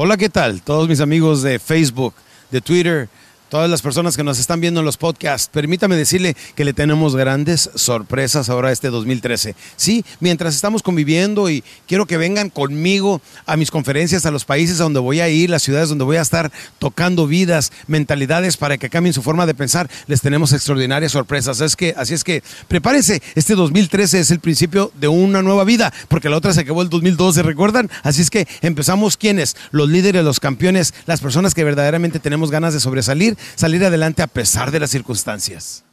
Hola, ¿qué tal? Todos mis amigos de Facebook, de Twitter, todas las personas que nos están viendo en los podcasts, permítame decirle que le tenemos grandes sorpresas ahora este 2013. Sí, mientras estamos conviviendo y quiero que vengan conmigo a mis conferencias, a los países a donde voy a ir, las ciudades donde voy a estar tocando vidas, mentalidades para que cambien su forma de pensar, les tenemos extraordinarias sorpresas. Es que, así es que prepárense, este 2013 es el principio de una nueva vida, porque la otra se acabó el 2012, ¿recuerdan? Así es que empezamos quiénes, los líderes, los campeones, las personas que verdaderamente tenemos ganas de sobresalir salir adelante a pesar de las circunstancias.